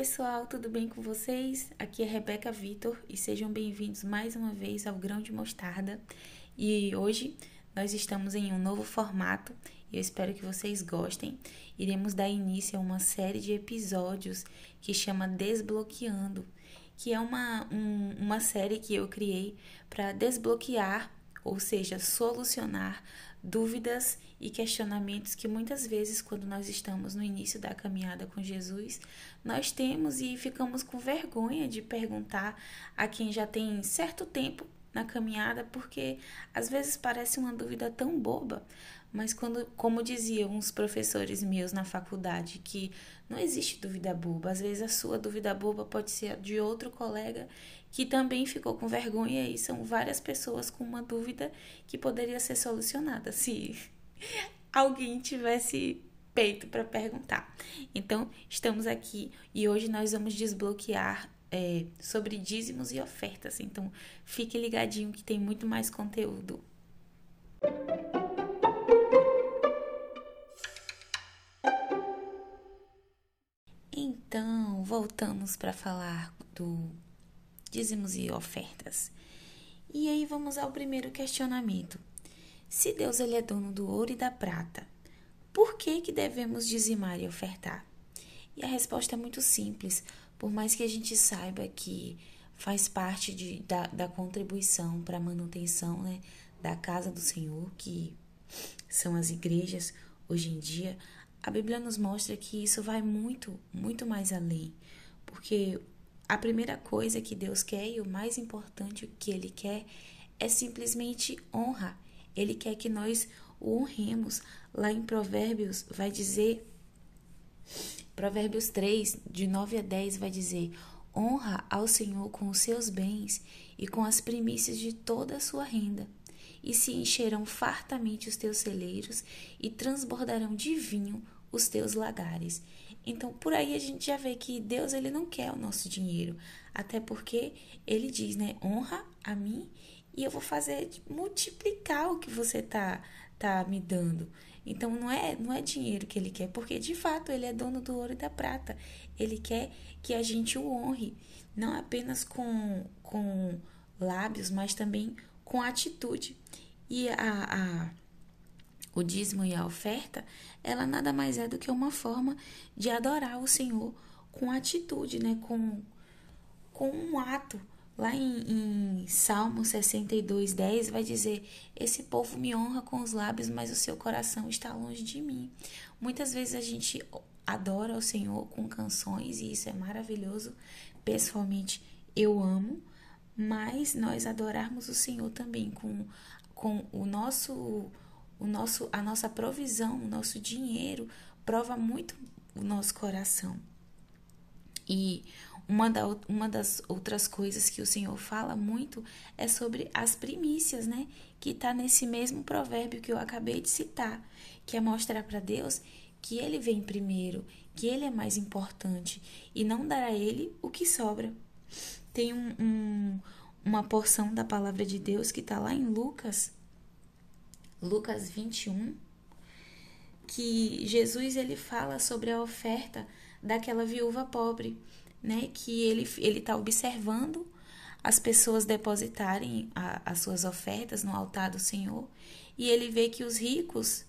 pessoal, tudo bem com vocês? Aqui é Rebeca Vitor e sejam bem-vindos mais uma vez ao Grão de Mostarda. E hoje nós estamos em um novo formato e eu espero que vocês gostem. Iremos dar início a uma série de episódios que chama Desbloqueando, que é uma, um, uma série que eu criei para desbloquear, ou seja, solucionar dúvidas e questionamentos que muitas vezes, quando nós estamos no início da caminhada com Jesus, nós temos e ficamos com vergonha de perguntar a quem já tem certo tempo na caminhada, porque às vezes parece uma dúvida tão boba, mas quando, como diziam uns professores meus na faculdade, que não existe dúvida boba, às vezes a sua dúvida boba pode ser de outro colega que também ficou com vergonha e são várias pessoas com uma dúvida que poderia ser solucionada se alguém tivesse peito para perguntar. Então, estamos aqui e hoje nós vamos desbloquear é, sobre dízimos e ofertas. Então, fique ligadinho que tem muito mais conteúdo. Então, voltamos para falar do dízimos e ofertas. E aí vamos ao primeiro questionamento. Se Deus ele é dono do ouro e da prata, por que que devemos dizimar e ofertar? E a resposta é muito simples, por mais que a gente saiba que faz parte de, da, da contribuição para a manutenção né, da casa do Senhor, que são as igrejas hoje em dia, a Bíblia nos mostra que isso vai muito, muito mais além. Porque a primeira coisa que Deus quer e o mais importante que Ele quer é simplesmente honra. Ele quer que nós o honremos. Lá em Provérbios vai dizer, Provérbios 3, de 9 a 10, vai dizer: Honra ao Senhor com os seus bens e com as primícias de toda a sua renda e se encherão fartamente os teus celeiros e transbordarão de vinho os teus lagares. Então, por aí a gente já vê que Deus ele não quer o nosso dinheiro, até porque ele diz, né, honra a mim e eu vou fazer multiplicar o que você tá tá me dando. Então não é não é dinheiro que ele quer, porque de fato ele é dono do ouro e da prata. Ele quer que a gente o honre, não apenas com com lábios, mas também com atitude. E a, a, o dízimo e a oferta, ela nada mais é do que uma forma de adorar o Senhor com atitude, né? com, com um ato. Lá em, em Salmo 62, 10 vai dizer: Esse povo me honra com os lábios, mas o seu coração está longe de mim. Muitas vezes a gente adora o Senhor com canções e isso é maravilhoso. Pessoalmente, eu amo, mas nós adorarmos o Senhor também com, com o nosso o nosso a nossa provisão, o nosso dinheiro prova muito o nosso coração. E uma, da, uma das outras coisas que o Senhor fala muito é sobre as primícias, né? Que está nesse mesmo provérbio que eu acabei de citar, que é mostrar para Deus que Ele vem primeiro, que Ele é mais importante e não dar a Ele o que sobra. Tem um, um, uma porção da palavra de Deus que está lá em Lucas, Lucas 21, que Jesus ele fala sobre a oferta daquela viúva pobre, né? Que ele ele está observando as pessoas depositarem a, as suas ofertas no altar do Senhor e ele vê que os ricos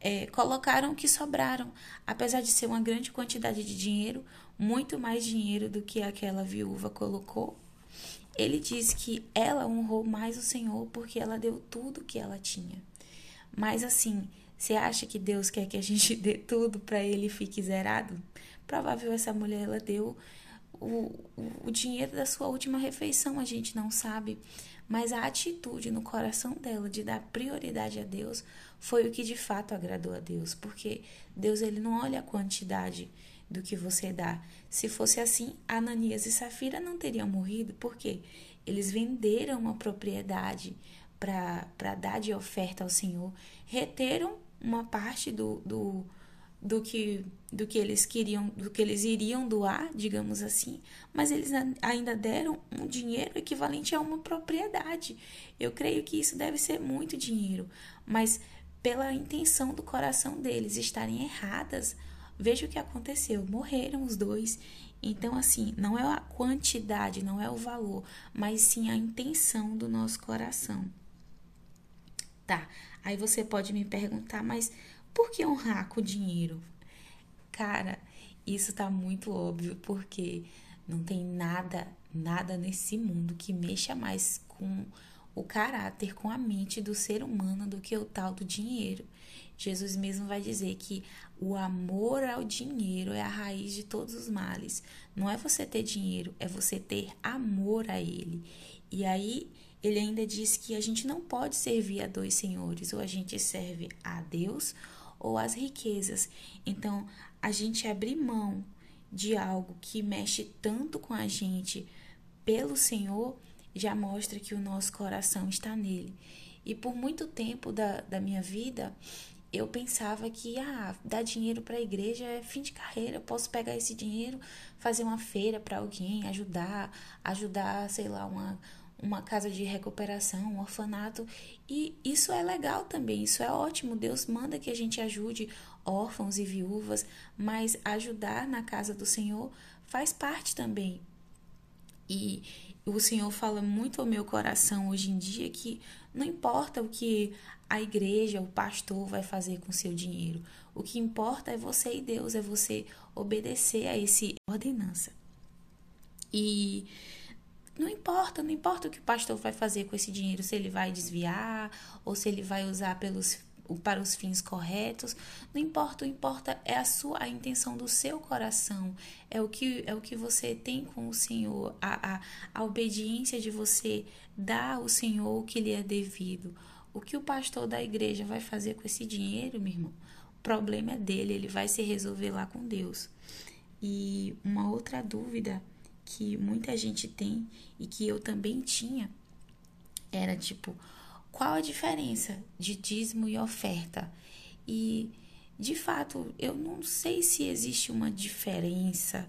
é, colocaram o que sobraram, apesar de ser uma grande quantidade de dinheiro, muito mais dinheiro do que aquela viúva colocou. Ele diz que ela honrou mais o Senhor porque ela deu tudo que ela tinha. Mas assim, você acha que Deus quer que a gente dê tudo para ele e fique zerado? Provável essa mulher ela deu o, o, dinheiro da sua última refeição, a gente não sabe. Mas a atitude no coração dela de dar prioridade a Deus foi o que de fato agradou a Deus, porque Deus ele não olha a quantidade do que você dá. Se fosse assim, Ananias e Safira não teriam morrido, porque eles venderam uma propriedade para dar de oferta ao Senhor, reteram uma parte do, do, do, que, do que eles queriam, do que eles iriam doar, digamos assim, mas eles ainda deram um dinheiro equivalente a uma propriedade. Eu creio que isso deve ser muito dinheiro, mas pela intenção do coração deles estarem erradas, veja o que aconteceu. Morreram os dois Então, assim, não é a quantidade, não é o valor, mas sim a intenção do nosso coração. Tá, aí você pode me perguntar, mas por que honrar com dinheiro? Cara, isso tá muito óbvio, porque não tem nada, nada nesse mundo que mexa mais com o caráter, com a mente do ser humano do que o tal do dinheiro. Jesus mesmo vai dizer que o amor ao dinheiro é a raiz de todos os males. Não é você ter dinheiro, é você ter amor a ele. E aí ele ainda diz que a gente não pode servir a dois senhores, ou a gente serve a Deus ou às riquezas. Então, a gente abrir mão de algo que mexe tanto com a gente pelo Senhor já mostra que o nosso coração está nele. E por muito tempo da, da minha vida, eu pensava que ah, dar dinheiro para a igreja é fim de carreira. Eu posso pegar esse dinheiro, fazer uma feira para alguém, ajudar, ajudar, sei lá, uma, uma casa de recuperação, um orfanato. E isso é legal também, isso é ótimo. Deus manda que a gente ajude órfãos e viúvas, mas ajudar na casa do Senhor faz parte também. E o Senhor fala muito ao meu coração hoje em dia que não importa o que a igreja, o pastor vai fazer com seu dinheiro. O que importa é você e Deus, é você obedecer a esse ordenança. E não importa, não importa o que o pastor vai fazer com esse dinheiro, se ele vai desviar ou se ele vai usar pelos para os fins corretos, não importa, o importa é a sua a intenção do seu coração, é o que é o que você tem com o Senhor, a, a, a obediência de você dar ao Senhor o que lhe é devido. O que o pastor da igreja vai fazer com esse dinheiro, meu irmão? O problema é dele, ele vai se resolver lá com Deus. E uma outra dúvida que muita gente tem e que eu também tinha era tipo, qual a diferença de dízimo e oferta? E de fato, eu não sei se existe uma diferença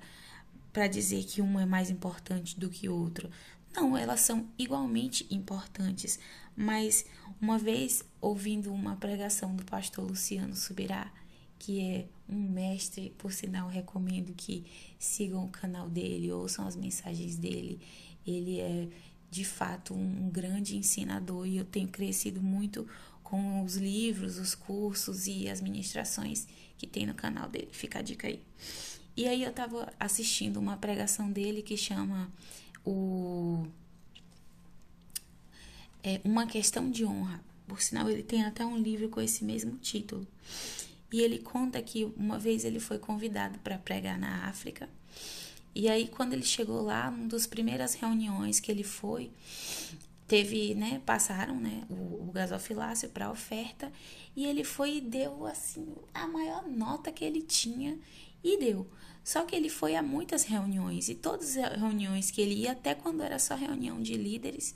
para dizer que um é mais importante do que o outro. Não, elas são igualmente importantes, mas uma vez ouvindo uma pregação do pastor Luciano Subirá, que é um mestre, por sinal recomendo que sigam o canal dele, ouçam as mensagens dele. Ele é de fato um grande ensinador e eu tenho crescido muito com os livros, os cursos e as ministrações que tem no canal dele. Fica a dica aí. E aí eu estava assistindo uma pregação dele que chama o é uma questão de honra. Por sinal, ele tem até um livro com esse mesmo título. E ele conta que uma vez ele foi convidado para pregar na África e aí, quando ele chegou lá, uma das primeiras reuniões que ele foi, teve, né, passaram, né, o, o gasofilácio para oferta e ele foi e deu, assim, a maior nota que ele tinha e deu. Só que ele foi a muitas reuniões e todas as reuniões que ele ia, até quando era só reunião de líderes,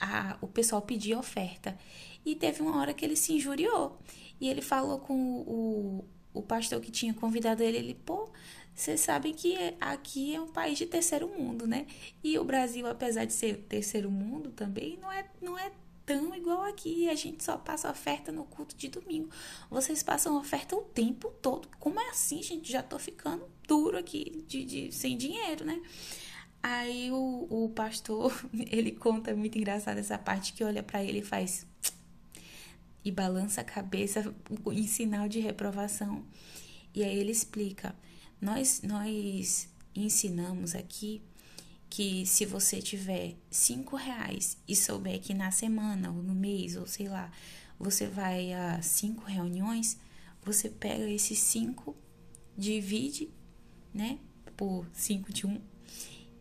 a, o pessoal pedia oferta. E teve uma hora que ele se injuriou. E ele falou com o, o, o pastor que tinha convidado ele, ele, pô, vocês sabem que aqui é um país de terceiro mundo, né? E o Brasil, apesar de ser terceiro mundo também, não é, não é tão igual aqui. A gente só passa oferta no culto de domingo. Vocês passam oferta o tempo todo. Como é assim, gente? Já tô ficando duro aqui, de, de sem dinheiro, né? Aí o, o pastor, ele conta muito engraçado essa parte que olha para ele e faz e balança a cabeça em sinal de reprovação. E aí ele explica: nós, nós ensinamos aqui que se você tiver cinco reais e souber que na semana ou no mês ou sei lá você vai a cinco reuniões, você pega esses cinco, divide, né, por cinco de um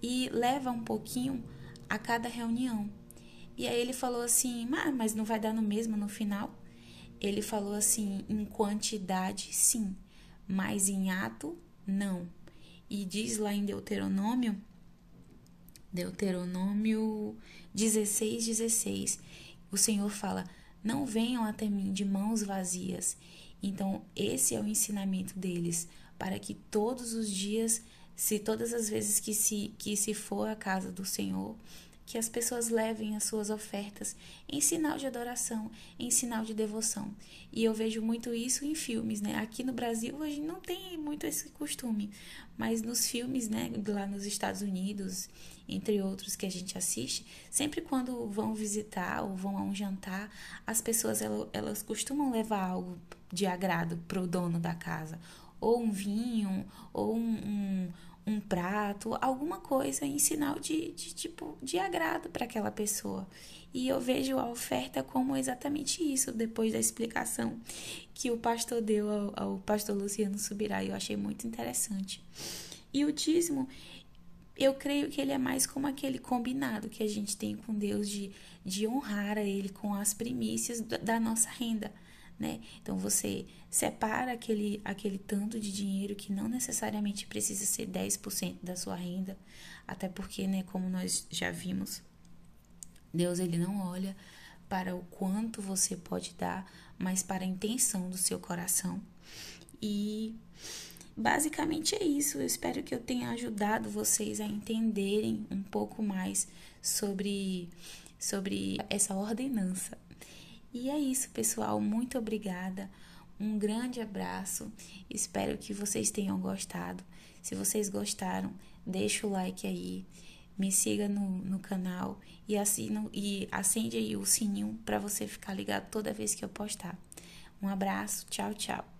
e leva um pouquinho a cada reunião. E aí ele falou assim, ah, mas não vai dar no mesmo no final? Ele falou assim, em quantidade sim, mas em ato não. E diz lá em Deuteronômio, Deuteronômio 16, 16, o Senhor fala: Não venham até mim de mãos vazias. Então, esse é o ensinamento deles, para que todos os dias, se todas as vezes que se, que se for à casa do Senhor, que as pessoas levem as suas ofertas em sinal de adoração, em sinal de devoção. E eu vejo muito isso em filmes, né? Aqui no Brasil a gente não tem muito esse costume, mas nos filmes, né, lá nos Estados Unidos, entre outros que a gente assiste, sempre quando vão visitar ou vão a um jantar, as pessoas elas, costumam levar algo de agrado para o dono da casa, ou um vinho, ou um, um um prato, alguma coisa em sinal de, de tipo de agrado para aquela pessoa. E eu vejo a oferta como exatamente isso, depois da explicação que o pastor deu ao, ao pastor Luciano Subirá, eu achei muito interessante. E o dízimo, eu creio que ele é mais como aquele combinado que a gente tem com Deus de, de honrar a Ele com as primícias da, da nossa renda né? Então você separa aquele, aquele tanto de dinheiro que não necessariamente precisa ser 10% da sua renda, até porque, né, como nós já vimos, Deus ele não olha para o quanto você pode dar, mas para a intenção do seu coração. E basicamente é isso. Eu espero que eu tenha ajudado vocês a entenderem um pouco mais sobre sobre essa ordenança e é isso, pessoal. Muito obrigada. Um grande abraço. Espero que vocês tenham gostado. Se vocês gostaram, deixa o like aí. Me siga no, no canal e, assino, e acende aí o sininho para você ficar ligado toda vez que eu postar. Um abraço, tchau, tchau.